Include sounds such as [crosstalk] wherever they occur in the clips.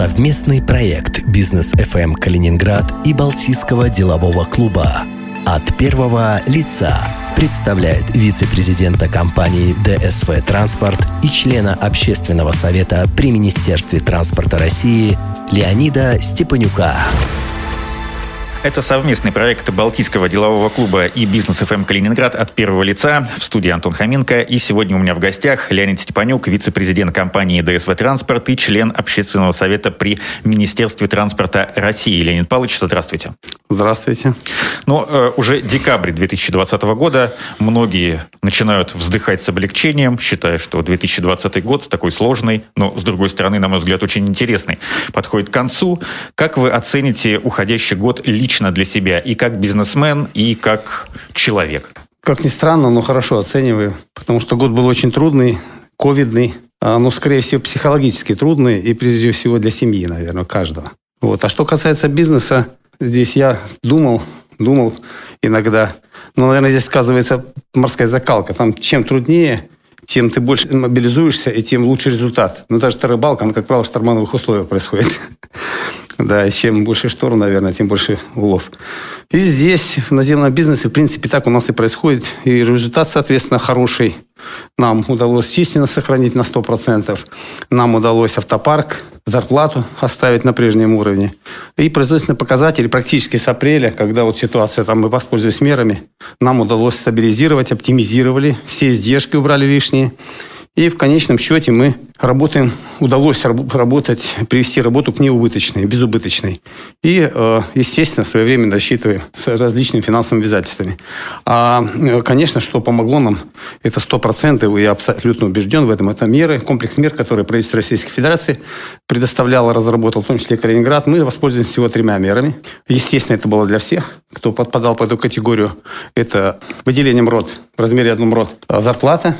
Совместный проект «Бизнес FM Калининград» и Балтийского делового клуба от первого лица представляет вице-президента компании ДСВ «Транспорт» и члена общественного совета при Министерстве транспорта России Леонида Степанюка. Это совместный проект Балтийского делового клуба и Бизнес ФМ Калининград от первого лица. В студии Антон Хоменко. И сегодня у меня в гостях Леонид Степанюк, вице-президент компании ДСВ Транспорт и член общественного совета при Министерстве транспорта России. Леонид Павлович, здравствуйте. Здравствуйте. Ну, э, уже декабрь 2020 года. Многие начинают вздыхать с облегчением, считая, что 2020 год такой сложный, но, с другой стороны, на мой взгляд, очень интересный. Подходит к концу. Как вы оцените уходящий год лично лично для себя и как бизнесмен, и как человек? Как ни странно, но хорошо оцениваю, потому что год был очень трудный, ковидный, а, но, скорее всего, психологически трудный и, прежде всего, для семьи, наверное, каждого. Вот. А что касается бизнеса, здесь я думал, думал иногда, но, наверное, здесь сказывается морская закалка. Там чем труднее, тем ты больше мобилизуешься, и тем лучше результат. Но даже рыбалка, она, как правило, в штормановых условиях происходит. [laughs] Да, и чем больше шторм, наверное, тем больше улов. И здесь, в наземном бизнесе, в принципе, так у нас и происходит. И результат, соответственно, хороший. Нам удалось численность сохранить на 100%. Нам удалось автопарк, зарплату оставить на прежнем уровне. И производственные показатели практически с апреля, когда вот ситуация, там мы воспользовались мерами, нам удалось стабилизировать, оптимизировали, все издержки убрали лишние. И в конечном счете мы работаем, удалось работать, привести работу к неубыточной, безубыточной. И, э, естественно, своевременно рассчитываем с различными финансовыми обязательствами. А, э, конечно, что помогло нам, это 100%, я абсолютно убежден в этом, это меры, комплекс мер, которые правительство Российской Федерации предоставляло, разработал, в том числе Калининград. Мы воспользовались всего тремя мерами. Естественно, это было для всех, кто подпадал под эту категорию. Это выделением рот в размере одном рот зарплата,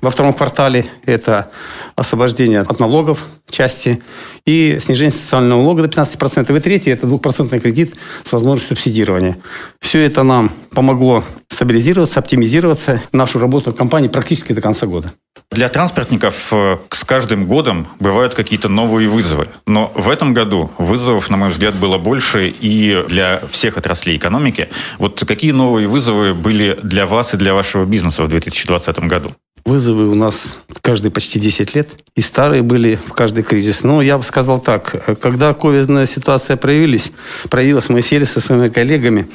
во втором квартале это освобождение от налогов части и снижение социального налога до 15%. И третий – это двухпроцентный кредит с возможностью субсидирования. Все это нам помогло стабилизироваться, оптимизироваться, нашу работу компании практически до конца года. Для транспортников э, с каждым годом бывают какие-то новые вызовы. Но в этом году вызовов, на мой взгляд, было больше и для всех отраслей экономики. Вот какие новые вызовы были для вас и для вашего бизнеса в 2020 году? Вызовы у нас каждые почти 10 лет. И старые были в каждый кризис. Но я бы сказал так. Когда ковидная ситуация проявилась, проявилась, мы сели со своими коллегами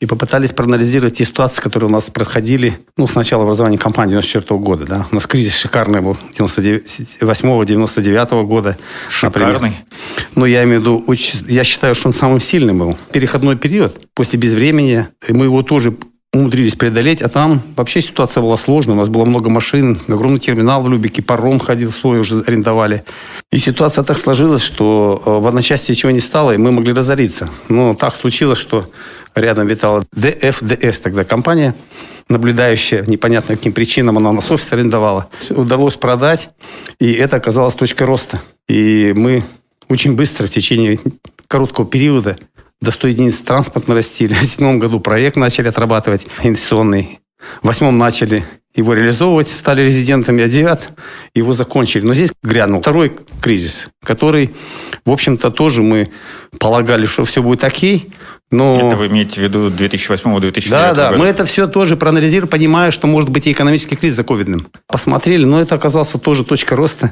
и попытались проанализировать те ситуации, которые у нас происходили ну, с начала образования компании 94 года. Да. У нас кризис шикарный был 98-99 года. Шикарный? Например. Ну, я имею в виду, я считаю, что он самым сильным был. Переходной период после безвремени. Мы его тоже умудрились преодолеть, а там вообще ситуация была сложная. У нас было много машин, огромный терминал в Любике, паром ходил свой, уже арендовали. И ситуация так сложилась, что э, в одночасье ничего не стало, и мы могли разориться. Но так случилось, что рядом витала ДФДС тогда компания, наблюдающая, непонятно каким причинам она у нас офис арендовала. Удалось продать, и это оказалось точкой роста. И мы очень быстро в течение короткого периода до 100 единиц транспорт нарастили. [laughs] В седьмом году проект начали отрабатывать инвестиционный. В восьмом начали его реализовывать, стали резидентами, а девят его закончили. Но здесь грянул второй кризис, который, в общем-то, тоже мы полагали, что все будет окей, но... Это вы имеете в виду 2008-2009 Да, да, года? мы это все тоже проанализировали, понимая, что может быть и экономический кризис за ковидным. Посмотрели, но это оказался тоже точка роста.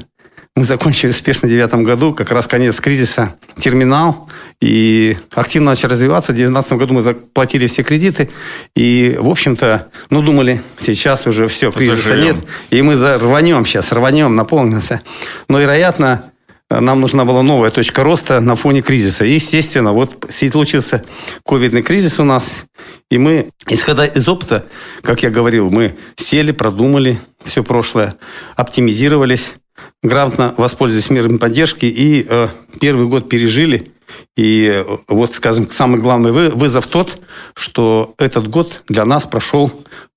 Мы закончили успешно в 2009 году, как раз конец кризиса, терминал, и активно начали развиваться. В 2019 году мы заплатили все кредиты, и, в общем-то, ну, думали, сейчас уже все, кризиса Заживем. нет, и мы рванем сейчас, рванем, наполнимся. Но, вероятно, нам нужна была новая точка роста на фоне кризиса. И, естественно, вот случился ковидный кризис у нас, и мы, исходя из опыта, как я говорил, мы сели, продумали все прошлое, оптимизировались, грамотно воспользовались мерами поддержки и э, первый год пережили. И э, вот, скажем, самый главный вызов тот, что этот год для нас прошел,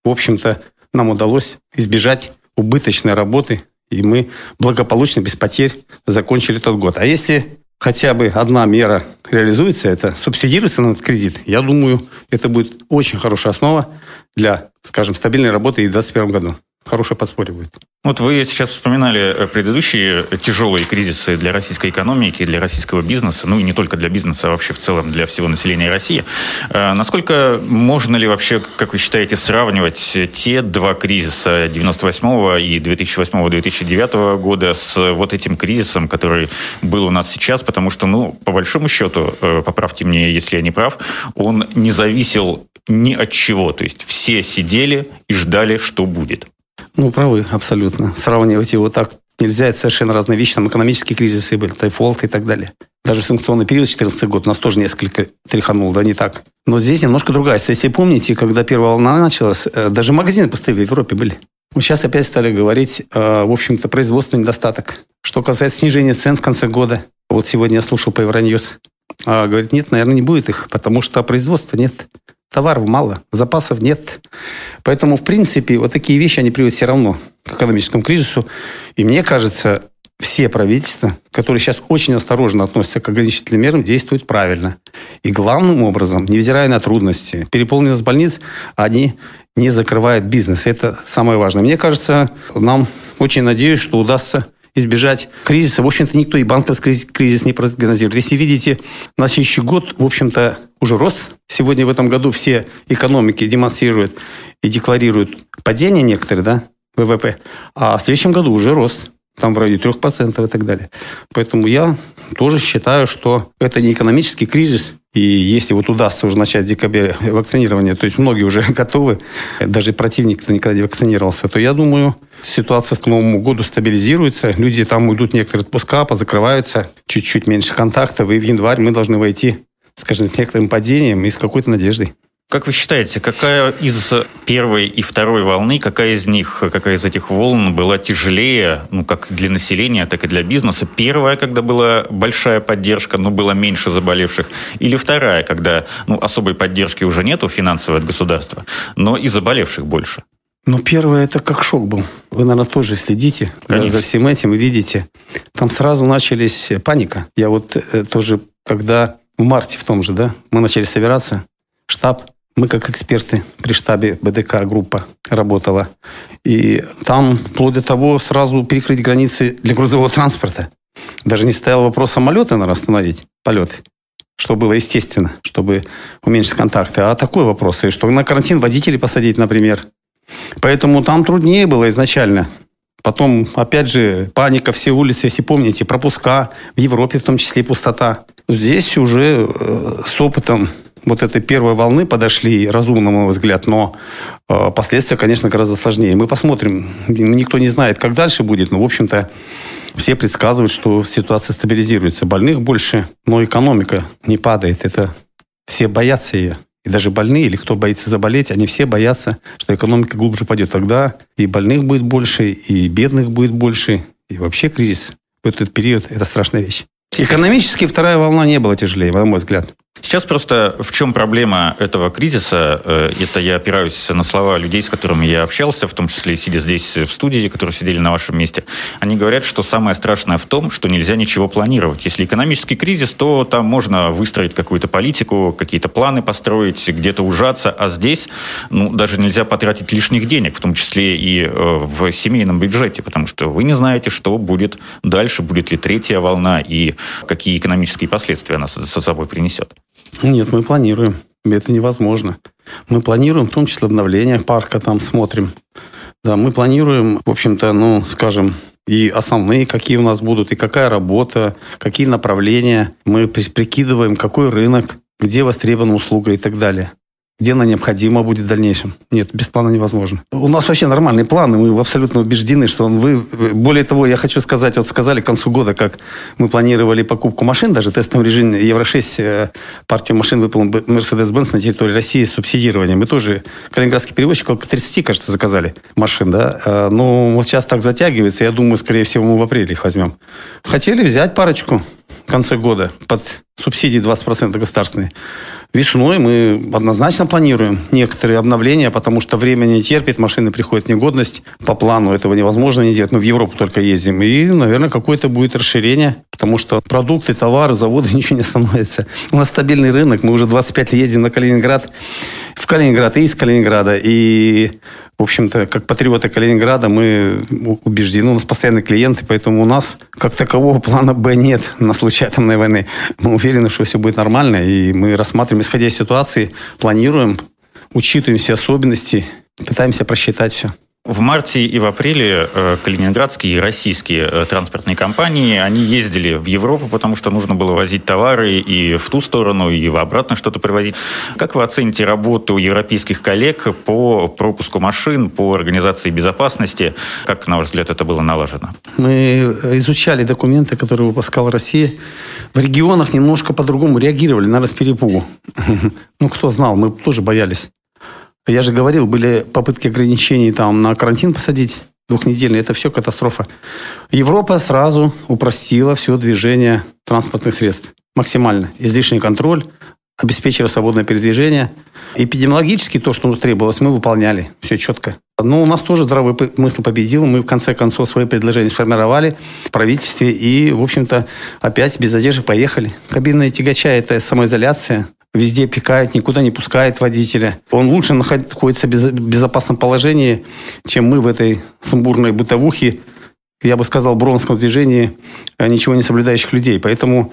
в общем-то, нам удалось избежать убыточной работы, и мы благополучно, без потерь закончили тот год. А если хотя бы одна мера реализуется, это субсидируется на этот кредит, я думаю, это будет очень хорошая основа для, скажем, стабильной работы и в 2021 году. Хорошее подспорье будет. Вот вы сейчас вспоминали э, предыдущие тяжелые кризисы для российской экономики, для российского бизнеса, ну и не только для бизнеса, а вообще в целом для всего населения России. Э, насколько можно ли вообще, как вы считаете, сравнивать те два кризиса 98 и 2008-2009 года с вот этим кризисом, который был у нас сейчас? Потому что, ну, по большому счету, э, поправьте мне, если я не прав, он не зависел ни от чего. То есть все сидели и ждали, что будет. Ну, правы, абсолютно. Сравнивать его так нельзя. Это совершенно разные вещи. Там экономические кризисы были, тайфолт и так далее. Даже санкционный период 2014 год нас тоже несколько тряханул, да, не так. Но здесь немножко другая ситуация. Если помните, когда первая волна началась, э, даже магазины пустые в Европе были. Сейчас опять стали говорить, э, в общем-то, производственный недостаток. Что касается снижения цен в конце года, вот сегодня я слушал по Евроньюз, а, говорит, нет, наверное, не будет их, потому что производства нет. Товаров мало, запасов нет. Поэтому, в принципе, вот такие вещи, они приводят все равно к экономическому кризису. И мне кажется, все правительства, которые сейчас очень осторожно относятся к ограничительным мерам, действуют правильно. И главным образом, невзирая на трудности, переполненность больниц, они не закрывают бизнес. Это самое важное. Мне кажется, нам очень надеюсь, что удастся избежать кризиса. В общем-то, никто и банковский кризис не прогнозирует. Если видите, на следующий год, в общем-то, уже рост. Сегодня в этом году все экономики демонстрируют и декларируют падение некоторые, да, ВВП. А в следующем году уже рост. Там в районе 3% и так далее. Поэтому я тоже считаю, что это не экономический кризис. И если вот удастся уже начать в декабре вакцинирование, то есть многие уже [laughs] готовы, даже противник, кто никогда не вакцинировался, то я думаю, ситуация к Новому году стабилизируется, люди там уйдут некоторые отпуска, позакрываются, чуть-чуть меньше контактов, и в январь мы должны войти, скажем, с некоторым падением и с какой-то надеждой. Как вы считаете, какая из первой и второй волны, какая из них, какая из этих волн была тяжелее, ну, как для населения, так и для бизнеса? Первая, когда была большая поддержка, но было меньше заболевших, или вторая, когда ну, особой поддержки уже нету финансовой от государства, но и заболевших больше? Ну, первое, это как шок был. Вы, наверное, тоже следите Конечно. за всем этим и видите. Там сразу начались паника. Я вот э, тоже, когда в марте в том же, да, мы начали собираться, штаб, мы как эксперты при штабе БДК группа работала. И там, вплоть до того, сразу перекрыть границы для грузового транспорта. Даже не стоял вопрос самолета, наверное, остановить полеты. Что было естественно, чтобы уменьшить контакты. А такой вопрос, и что на карантин водителей посадить, например. Поэтому там труднее было изначально. Потом, опять же, паника, все улицы, если помните, пропуска, в Европе в том числе пустота. Здесь уже э, с опытом вот этой первой волны подошли разумно, на мой взгляд, но э, последствия, конечно, гораздо сложнее. Мы посмотрим. Никто не знает, как дальше будет, но, в общем-то, все предсказывают, что ситуация стабилизируется. Больных больше, но экономика не падает. Это все боятся ее. И даже больные, или кто боится заболеть, они все боятся, что экономика глубже пойдет. Тогда и больных будет больше, и бедных будет больше. И вообще кризис в этот период – это страшная вещь. Экономически вторая волна не была тяжелее, на мой взгляд. Сейчас просто в чем проблема этого кризиса? Э, это я опираюсь на слова людей, с которыми я общался, в том числе сидя здесь в студии, которые сидели на вашем месте. Они говорят, что самое страшное в том, что нельзя ничего планировать. Если экономический кризис, то там можно выстроить какую-то политику, какие-то планы построить, где-то ужаться, а здесь ну, даже нельзя потратить лишних денег, в том числе и э, в семейном бюджете, потому что вы не знаете, что будет дальше, будет ли третья волна и какие экономические последствия она со собой принесет. Нет, мы планируем. Это невозможно. Мы планируем, в том числе обновление парка, там смотрим. Да, мы планируем, в общем-то, ну, скажем, и основные, какие у нас будут, и какая работа, какие направления. Мы прикидываем, какой рынок, где востребована услуга и так далее где она необходима будет в дальнейшем. Нет, без плана невозможно. У нас вообще нормальные планы, мы абсолютно убеждены, что он вы... Более того, я хочу сказать, вот сказали к концу года, как мы планировали покупку машин, даже тестовом режиме Евро-6 э, партию машин выполнил Mercedes-Benz на территории России с субсидированием. Мы тоже, калининградский перевозчик, около 30, кажется, заказали машин, да. Э, но вот сейчас так затягивается, я думаю, скорее всего, мы в апреле их возьмем. Хотели взять парочку в конце года под субсидии 20% государственные. Весной мы однозначно планируем некоторые обновления, потому что время не терпит, машины приходят в негодность. По плану этого невозможно не делать. Мы в Европу только ездим. И, наверное, какое-то будет расширение, потому что продукты, товары, заводы, [laughs] ничего не становится. У нас стабильный рынок. Мы уже 25 лет ездим на Калининград, в Калининград и из Калининграда. И в общем-то, как патриоты Калининграда, мы убеждены, у нас постоянные клиенты, поэтому у нас как такового плана Б нет на случай атомной войны. Мы уверены, что все будет нормально, и мы рассматриваем, исходя из ситуации, планируем, учитываем все особенности, пытаемся просчитать все. В марте и в апреле э, калининградские и российские э, транспортные компании, они ездили в Европу, потому что нужно было возить товары и в ту сторону, и в обратно что-то привозить. Как вы оцените работу европейских коллег по пропуску машин, по организации безопасности? Как, на ваш взгляд, это было налажено? Мы изучали документы, которые выпускала Россия. В регионах немножко по-другому реагировали, наверное, с перепугу. [laughs] Ну, кто знал, мы тоже боялись. Я же говорил, были попытки ограничений там на карантин посадить двухнедельный. Это все катастрофа. Европа сразу упростила все движение транспортных средств. Максимально. Излишний контроль, обеспечила свободное передвижение. Эпидемиологически то, что требовалось, мы выполняли. Все четко. Но у нас тоже здравый смысл победил. Мы в конце концов свои предложения сформировали в правительстве и, в общем-то, опять без задержек поехали. Кабинные тягача – это самоизоляция везде пикает, никуда не пускает водителя. Он лучше находится в безопасном положении, чем мы в этой сумбурной бытовухе, я бы сказал, бронском движении а ничего не соблюдающих людей. Поэтому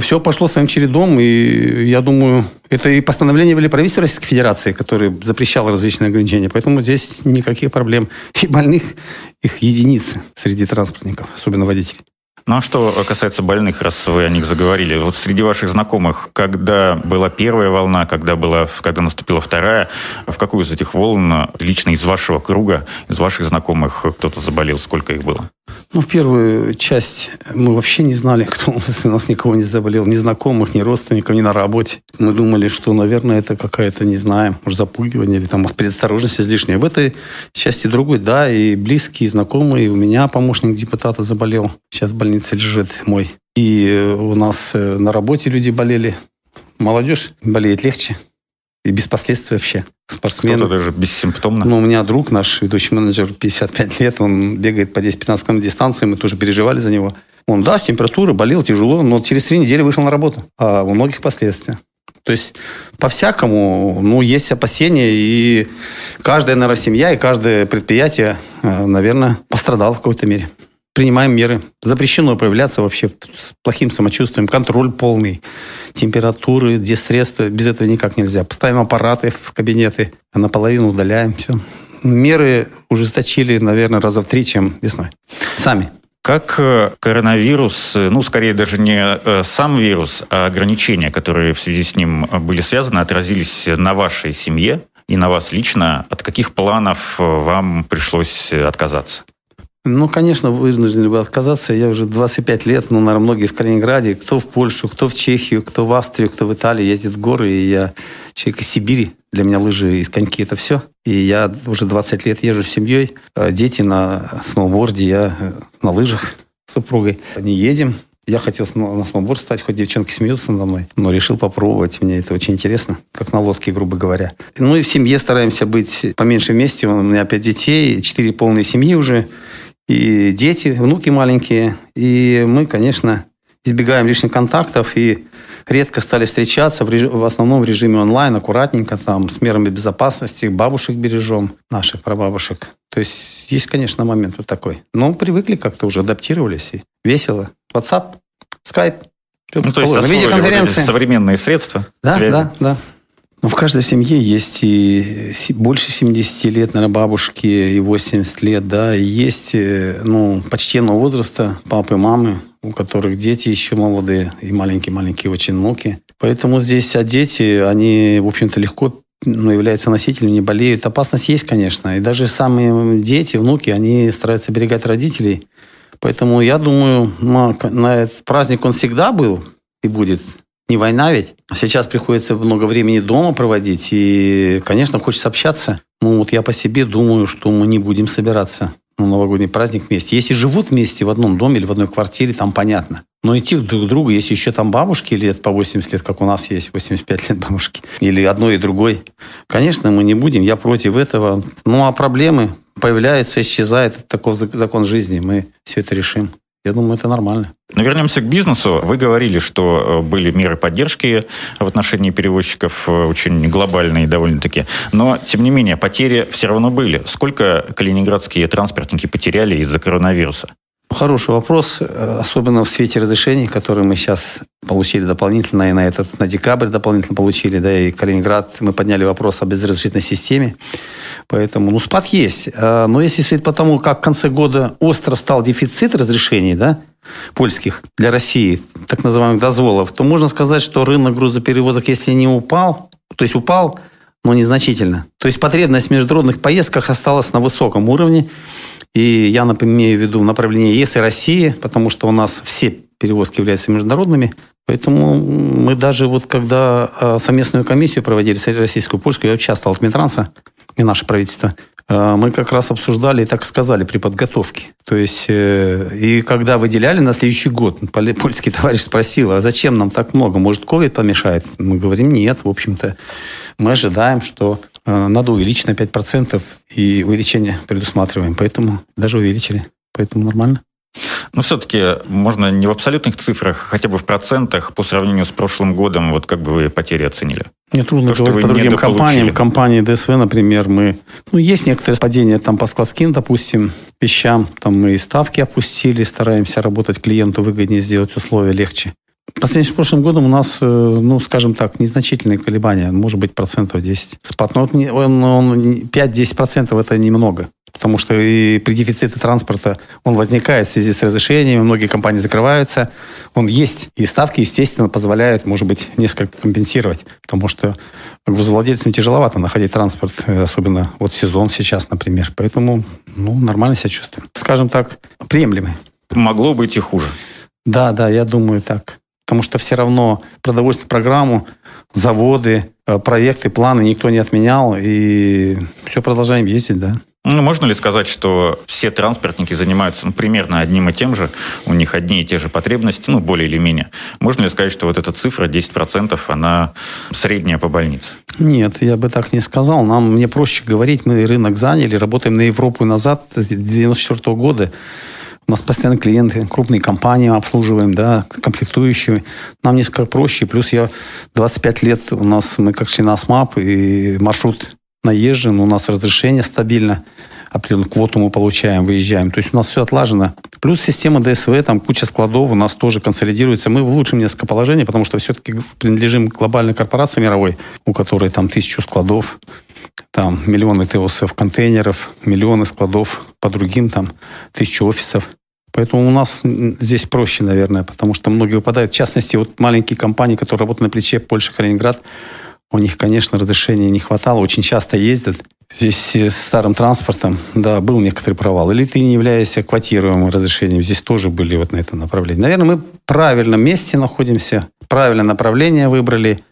все пошло своим чередом, и я думаю, это и постановление были правительства Российской Федерации, которое запрещало различные ограничения. Поэтому здесь никаких проблем. И больных их единицы среди транспортников, особенно водителей. Ну а что касается больных, раз вы о них заговорили, вот среди ваших знакомых, когда была первая волна, когда, была, когда наступила вторая, в какую из этих волн лично из вашего круга, из ваших знакомых кто-то заболел, сколько их было? Ну, в первую часть мы вообще не знали, кто у нас, у нас никого не заболел, ни знакомых, ни родственников, ни на работе. Мы думали, что, наверное, это какая-то, не знаю, может, запугивание или там предосторожность излишняя. В этой части другой, да, и близкие, и знакомые. У меня помощник депутата заболел. Сейчас в больнице лежит мой. И у нас э, на работе люди болели. Молодежь болеет легче. И без последствий вообще. Спортсмен. Кто-то даже бессимптомно. Ну, у меня друг наш, ведущий менеджер, 55 [laughs] лет, он бегает по 10-15 км дистанции, мы тоже переживали за него. Он, да, с температурой, болел тяжело, но через три недели вышел на работу. А у многих последствия. То есть по-всякому, ну, есть опасения, и каждая, наверное, семья и каждое предприятие, э, наверное, пострадало в какой-то мере принимаем меры. Запрещено появляться вообще с плохим самочувствием, контроль полный, температуры, где средства, без этого никак нельзя. Поставим аппараты в кабинеты, а наполовину удаляем, все. Меры ужесточили, наверное, раза в три, чем весной. Сами. Как э, коронавирус, э, ну, скорее даже не э, сам вирус, а ограничения, которые в связи с ним были связаны, отразились на вашей семье и на вас лично? От каких планов вам пришлось отказаться? Ну, конечно, вынуждены были отказаться. Я уже 25 лет, ну, наверное, многие в Калининграде, кто в Польшу, кто в Чехию, кто в Австрию, кто в Италию ездит в горы. И я человек из Сибири. Для меня лыжи и коньки – это все. И я уже 20 лет езжу с семьей. А дети на сноуборде, я э, на лыжах с супругой. Не едем. Я хотел на сноуборд стать, хоть девчонки смеются надо мной, но решил попробовать. Мне это очень интересно, как на лодке, грубо говоря. Ну и в семье стараемся быть поменьше вместе. У меня пять детей, четыре полные семьи уже и дети, внуки маленькие. И мы, конечно, избегаем лишних контактов и редко стали встречаться в, реж... в основном в режиме онлайн, аккуратненько, там, с мерами безопасности, бабушек бережем, наших прабабушек. То есть есть, конечно, момент вот такой. Но привыкли как-то уже, адаптировались, и весело. WhatsApp, Skype, ну, то есть видеоконференции. современные средства да, связи. Да, да. Ну, в каждой семье есть и больше 70 лет, наверное, бабушки, и 80 лет, да, и есть, э, ну, почтенного возраста папы, мамы, у которых дети еще молодые, и маленькие-маленькие очень внуки. Поэтому здесь, а дети, они, в общем-то, легко ну, являются носителями, не болеют. Опасность есть, конечно. И даже самые дети, внуки, они стараются берегать родителей. Поэтому я думаю, на, на этот праздник он всегда был и будет не война ведь. Сейчас приходится много времени дома проводить, и, конечно, хочется общаться. Ну, вот я по себе думаю, что мы не будем собираться на новогодний праздник вместе. Если живут вместе в одном доме или в одной квартире, там понятно. Но идти друг к другу, если еще там бабушки лет по 80 лет, как у нас есть 85 лет бабушки, или одной и другой, конечно, мы не будем, я против этого. Ну, а проблемы появляются, исчезают, это такой закон жизни, мы все это решим. Я думаю, это нормально. Но вернемся к бизнесу. Вы говорили, что э, были меры поддержки в отношении перевозчиков э, очень глобальные довольно-таки. Но, тем не менее, потери все равно были. Сколько калининградские транспортники потеряли из-за коронавируса? Хороший вопрос, э, особенно в свете разрешений, которые мы сейчас получили дополнительно, и на этот, на декабрь дополнительно получили, да, и Калининград, мы подняли вопрос о безразрешительной системе, поэтому, ну, спад есть. А, но если судить по тому, как в конце года остро стал дефицит разрешений, да, польских для России, так называемых дозволов, то можно сказать, что рынок грузоперевозок, если не упал, то есть упал, но незначительно. То есть потребность в международных поездках осталась на высоком уровне, и я имею в виду направление ЕС и России, потому что у нас все перевозки являются международными. Поэтому мы даже вот когда а, совместную комиссию проводили, российскую, польскую, я участвовал в Минтранса, и наше правительство, а, мы как раз обсуждали и так сказали при подготовке. То есть, э, и когда выделяли на следующий год, польский [laughs] товарищ спросил, а зачем нам так много? Может, ковид помешает? Мы говорим, нет, в общем-то, мы ожидаем, что Э, надо увеличить на 5%, и увеличение предусматриваем. Поэтому даже увеличили. Поэтому нормально. Но все-таки можно не в абсолютных цифрах, хотя бы в процентах по сравнению с прошлым годом, вот как бы вы потери оценили? Мне трудно То, говорить по другим компаниям. Компании ДСВ, например, мы... Ну, есть некоторые падения там по складским, допустим, вещам. Там мы и ставки опустили, стараемся работать клиенту выгоднее, сделать условия легче. По сравнению с прошлым годом у нас, э, ну, скажем так, незначительные колебания, может быть, процентов 10. Спад, но он, он 5-10 процентов это немного. Потому что и при дефиците транспорта он возникает в связи с разрешениями, многие компании закрываются. Он есть. И ставки, естественно, позволяют, может быть, несколько компенсировать. Потому что грузовладельцам тяжеловато находить транспорт, э, особенно вот сезон сейчас, например. Поэтому, ну, нормально себя чувствуем. Скажем так, приемлемый. Могло быть и хуже. Да, да, я думаю так потому что все равно продовольственную программу, заводы, э, проекты, планы никто не отменял, и все продолжаем ездить, да. Ну, можно ли сказать, что все транспортники занимаются ну, примерно одним и тем же, у них одни и те же потребности, ну, более или менее? Можно ли сказать, что вот эта цифра 10%, она средняя по больнице? Нет, я бы так не сказал. Нам, мне проще говорить, мы рынок заняли, работаем на Европу назад с 1994 года. У нас постоянно клиенты, крупные компании обслуживаем, да, комплектующие. Нам несколько проще. Плюс я 25 лет у нас, мы как член АСМАП, и маршрут наезжен, у нас разрешение стабильно определенную квоту мы получаем, выезжаем. То есть у нас все отлажено. Плюс система ДСВ, там куча складов у нас тоже консолидируется. Мы в лучшем несколько положений, потому что все-таки принадлежим глобальной корпорации мировой, у которой там тысячу складов, там миллионы ТОСов, контейнеров, миллионы складов по другим, там тысячу офисов. Поэтому у нас здесь проще, наверное, потому что многие выпадают. В частности, вот маленькие компании, которые работают на плече Польша, Калининград, у них, конечно, разрешения не хватало, очень часто ездят. Здесь с старым транспортом, да, был некоторый провал. Или ты не являешься квотируемым разрешением, здесь тоже были вот на этом направлении. Наверное, мы в правильном месте находимся, правильное направление выбрали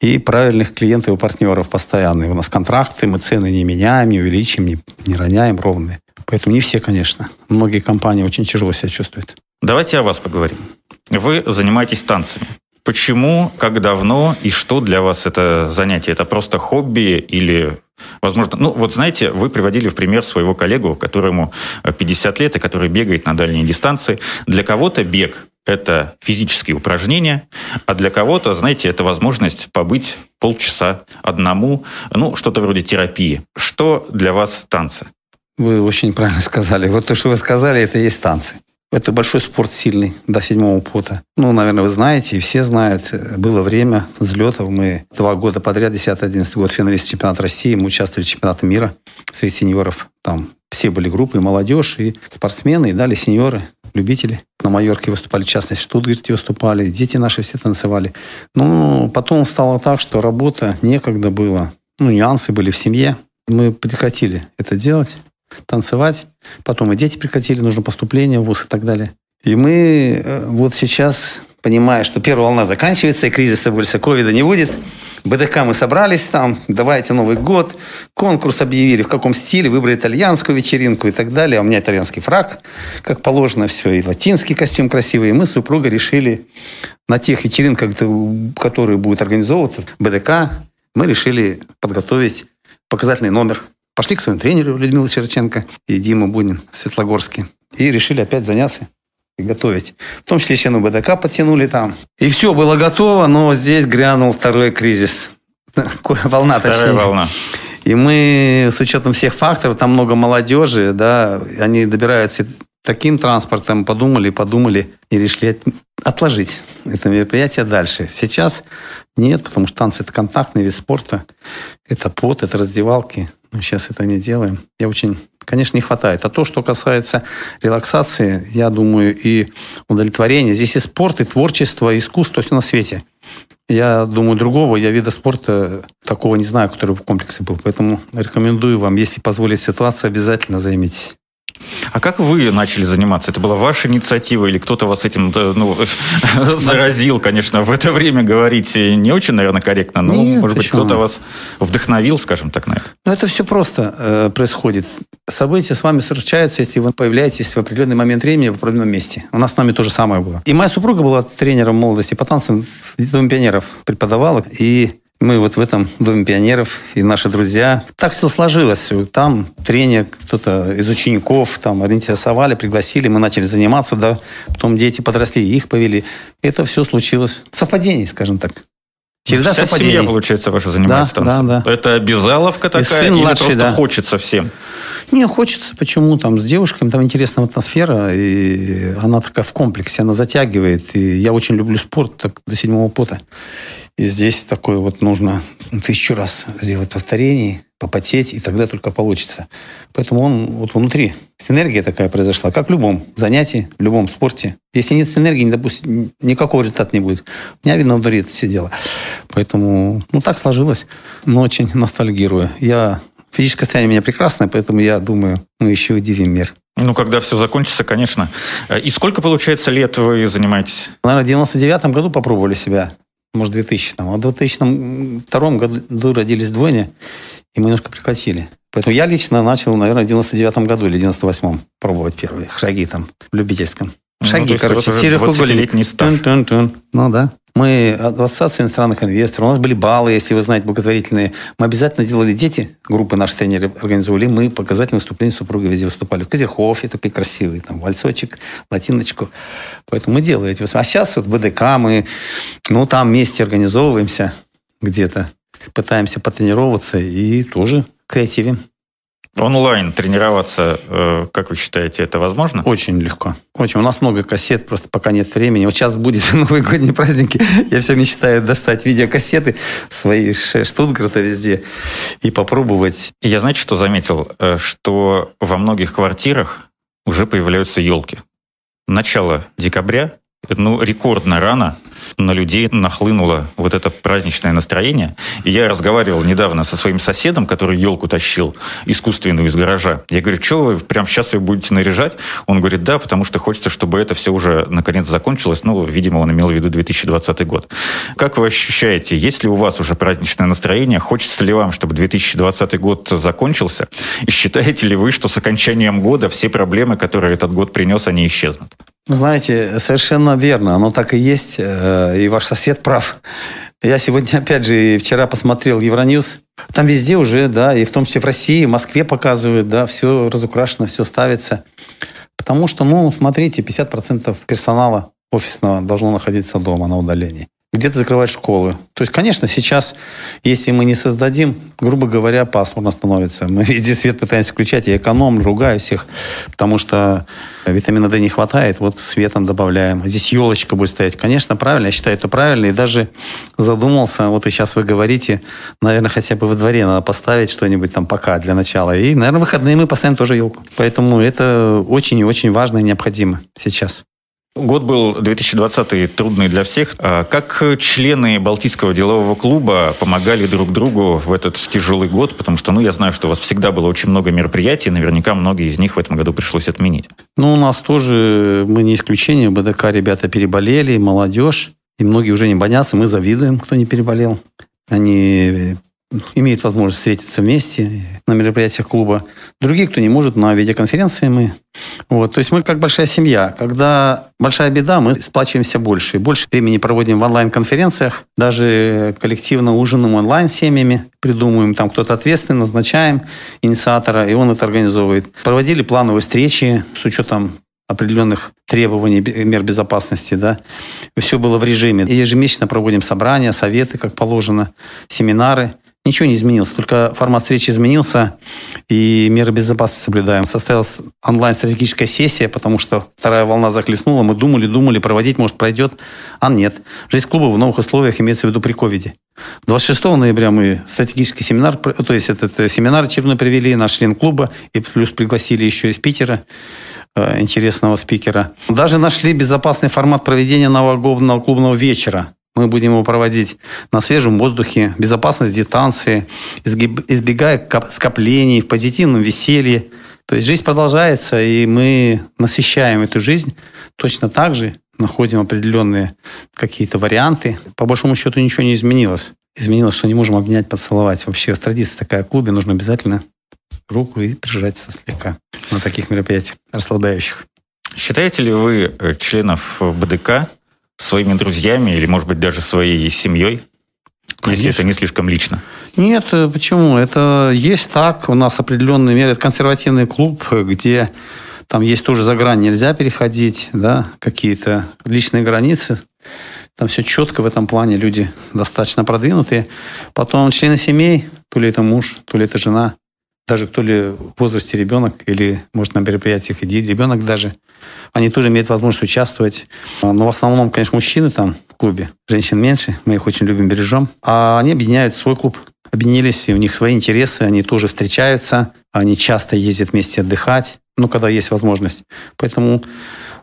и правильных клиентов и партнеров постоянные. У нас контракты, мы цены не меняем, не увеличим, не, не роняем ровные. Поэтому не все, конечно. Многие компании очень тяжело себя чувствуют. Давайте о вас поговорим. Вы занимаетесь танцами. Почему, как давно и что для вас это занятие? Это просто хобби или, возможно, ну вот знаете, вы приводили в пример своего коллегу, которому 50 лет и который бегает на дальние дистанции. Для кого-то бег – это физические упражнения, а для кого-то, знаете, это возможность побыть полчаса одному, ну, что-то вроде терапии. Что для вас танцы? Вы очень правильно сказали. Вот то, что вы сказали, это и есть танцы. Это большой спорт сильный, до седьмого пота. Ну, наверное, вы знаете, и все знают. Было время взлетов. Мы два года подряд, 10-11 год, финалист чемпионата России. Мы участвовали в чемпионате мира среди сеньоров. Там все были группы, и молодежь, и спортсмены, и дали сеньоры, любители. На Майорке выступали, в частности, в Штутгарте выступали. Дети наши все танцевали. Ну, потом стало так, что работа некогда было. Ну, нюансы были в семье. Мы прекратили это делать танцевать. Потом и дети прекратили, нужно поступление в ВУЗ и так далее. И мы э, вот сейчас, понимая, что первая волна заканчивается, и кризиса больше ковида не будет, БДК мы собрались там, давайте Новый год, конкурс объявили, в каком стиле, выбрали итальянскую вечеринку и так далее. А у меня итальянский фраг, как положено, все, и латинский костюм красивый. И мы с супругой решили на тех вечеринках, которые будут организовываться, БДК, мы решили подготовить показательный номер. Пошли к своему тренеру Людмилу Черченко и Диму Бунин в Светлогорске. И решили опять заняться и готовить. В том числе еще на БДК подтянули там. И все было готово, но здесь грянул второй кризис. [laughs] Волна, Вторая точнее. волна. И мы, с учетом всех факторов, там много молодежи, да, они добираются таким транспортом, подумали, подумали и решили отложить это мероприятие дальше. Сейчас нет, потому что танцы – это контактный вид спорта, это пот, это раздевалки. Сейчас это не делаем. Я очень, конечно, не хватает. А то, что касается релаксации, я думаю, и удовлетворения, здесь и спорт, и творчество, и искусство, все на свете. Я думаю, другого я вида спорта такого не знаю, который в комплексе был. Поэтому рекомендую вам, если позволит ситуация, обязательно займитесь. А как вы начали заниматься? Это была ваша инициатива или кто-то вас этим ну, [laughs] заразил, конечно, в это время говорить не очень, наверное, корректно, но, Нет, может почему? быть, кто-то вас вдохновил, скажем так, на это? Ну, это все просто э, происходит. События с вами случаются, если вы появляетесь в определенный момент времени в определенном месте. У нас с нами то же самое было. И моя супруга была тренером молодости по танцам в Доме пионеров, преподавала. И мы вот в этом Доме пионеров и наши друзья. Так все сложилось. Там тренер, кто-то из учеников там ориентировали, пригласили, мы начали заниматься, да. Потом дети подросли, их повели. Это все случилось. Совпадение, скажем так. Череда Вся совпадений. семья, получается, ваша занимается да, танцем. Да, да. Это обязаловка такая сын или младший, просто да. хочется всем? Не, хочется. Почему? Там с девушками там интересная атмосфера, и она такая в комплексе, она затягивает. И я очень люблю спорт так, до седьмого пота. И здесь такое вот нужно тысячу раз сделать повторений, попотеть, и тогда только получится. Поэтому он вот внутри. Синергия такая произошла, как в любом занятии, в любом спорте. Если нет синергии, допустим, никакого результата не будет. У меня, видно, внутри это сидело. Поэтому, ну, так сложилось. Но очень ностальгирую. Я Физическое состояние у меня прекрасное, поэтому я думаю, мы еще удивим мир. Ну, когда все закончится, конечно. И сколько, получается, лет вы занимаетесь? Наверное, в 99 году попробовали себя может, 2000 -м. А в 2002 году родились двойни, и мы немножко прекратили. Поэтому я лично начал, наверное, в 99 году или 98 пробовать первые шаги там в любительском. Ну, шаги, ну, короче, 20-летний стаж. Тун -тун -тун. Ну да. Мы в Ассоциации иностранных инвесторов, у нас были баллы, если вы знаете, благотворительные. Мы обязательно делали дети, группы наши тренеры организовали, мы показательные выступления супруги везде выступали. В Козерхове такой красивый, там, вальсочек, латиночку. Поэтому мы делали эти А сейчас вот БДК мы, ну, там вместе организовываемся где-то, пытаемся потренироваться и тоже креативим. Онлайн тренироваться, э, как вы считаете, это возможно? Очень легко. Очень. У нас много кассет, просто пока нет времени. Вот сейчас будет [laughs] новогодние праздники. Я все мечтаю достать видеокассеты свои Штутгарта везде и попробовать. Я, знаете, что заметил? Э, что во многих квартирах уже появляются елки. Начало декабря, ну, рекордно рано на людей нахлынуло вот это праздничное настроение. И я разговаривал недавно со своим соседом, который елку тащил искусственную из гаража. Я говорю, что вы прямо сейчас ее будете наряжать? Он говорит, да, потому что хочется, чтобы это все уже наконец закончилось. Ну, видимо, он имел в виду 2020 год. Как вы ощущаете, есть ли у вас уже праздничное настроение? Хочется ли вам, чтобы 2020 год закончился? И считаете ли вы, что с окончанием года все проблемы, которые этот год принес, они исчезнут? Знаете, совершенно верно. Оно так и есть. Э, и ваш сосед прав. Я сегодня, опять же, вчера посмотрел Евроньюз. Там везде уже, да, и в том числе в России, в Москве показывают, да, все разукрашено, все ставится. Потому что, ну, смотрите, 50% персонала офисного должно находиться дома на удалении где-то закрывать школы. То есть, конечно, сейчас, если мы не создадим, грубо говоря, пасмурно становится. Мы везде свет пытаемся включать, я эконом, ругаю всех, потому что витамина D не хватает, вот светом добавляем. Здесь елочка будет стоять. Конечно, правильно, я считаю, это правильно. И даже задумался, вот и сейчас вы говорите, наверное, хотя бы во дворе надо поставить что-нибудь там пока для начала. И, наверное, выходные мы поставим тоже елку. Поэтому это очень и очень важно и необходимо сейчас. Год был 2020 трудный для всех. А как члены Балтийского делового клуба помогали друг другу в этот тяжелый год? Потому что, ну, я знаю, что у вас всегда было очень много мероприятий, наверняка многие из них в этом году пришлось отменить. Ну, у нас тоже, мы не исключение, БДК ребята переболели, молодежь, и многие уже не боятся, мы завидуем, кто не переболел. Они имеют возможность встретиться вместе на мероприятиях клуба. Другие, кто не может, на видеоконференции мы. Вот. То есть мы как большая семья. Когда большая беда, мы сплачиваемся больше. И больше времени проводим в онлайн-конференциях. Даже коллективно ужинаем онлайн семьями. Придумываем, там кто-то ответственный, назначаем инициатора, и он это организовывает. Проводили плановые встречи с учетом определенных требований мер безопасности, да. Все было в режиме. Ежемесячно проводим собрания, советы, как положено, семинары. Ничего не изменилось, только формат встречи изменился, и меры безопасности соблюдаем. Состоялась онлайн-стратегическая сессия, потому что вторая волна захлестнула. Мы думали, думали, проводить, может, пройдет, а нет. Жизнь клуба в новых условиях имеется в виду при ковиде. 26 ноября мы стратегический семинар, то есть этот э, семинар очередной привели, наш член клуба, и плюс пригласили еще из Питера э, интересного спикера. Даже нашли безопасный формат проведения новогоднего клубного вечера. Мы будем его проводить на свежем воздухе, безопасность дистанции, избегая скоплений, в позитивном веселье. То есть жизнь продолжается, и мы насыщаем эту жизнь точно так же, находим определенные какие-то варианты. По большому счету ничего не изменилось. Изменилось, что не можем обнять, поцеловать. Вообще традиция такая в клубе, нужно обязательно руку и прижаться слегка на таких мероприятиях расслабляющих. Считаете ли вы э, членов БДК своими друзьями или, может быть, даже своей семьей? Конечно. Если это не слишком лично. Нет, э, почему? Это есть так. У нас определенные меры. Это консервативный клуб, где там есть тоже за грань нельзя переходить, да, какие-то личные границы. Там все четко в этом плане, люди достаточно продвинутые. Потом члены семей, то ли это муж, то ли это жена, даже кто ли в возрасте ребенок, или, может, на мероприятиях иди ребенок даже, они тоже имеют возможность участвовать. Но в основном, конечно, мужчины там в клубе. Женщин меньше, мы их очень любим, бережем. А они объединяют свой клуб. Объединились, и у них свои интересы, они тоже встречаются, они часто ездят вместе отдыхать, ну, когда есть возможность. Поэтому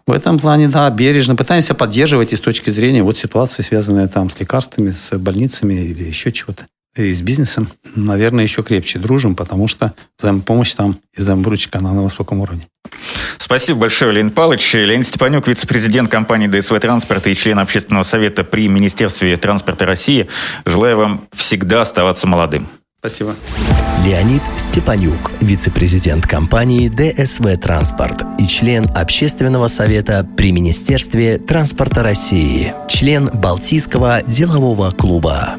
в этом плане, да, бережно пытаемся поддерживать и с точки зрения вот ситуации, связанной там с лекарствами, с больницами или еще чего-то и с бизнесом, наверное, еще крепче дружим, потому что взаимопомощь там и взаимовыручка она на высоком уровне. Спасибо большое, Леонид Павлович. Леонид Степанюк, вице-президент компании ДСВ «Транспорт» и член общественного совета при Министерстве транспорта России. Желаю вам всегда оставаться молодым. Спасибо. Леонид Степанюк, вице-президент компании ДСВ «Транспорт» и член общественного совета при Министерстве транспорта России, член Балтийского делового клуба.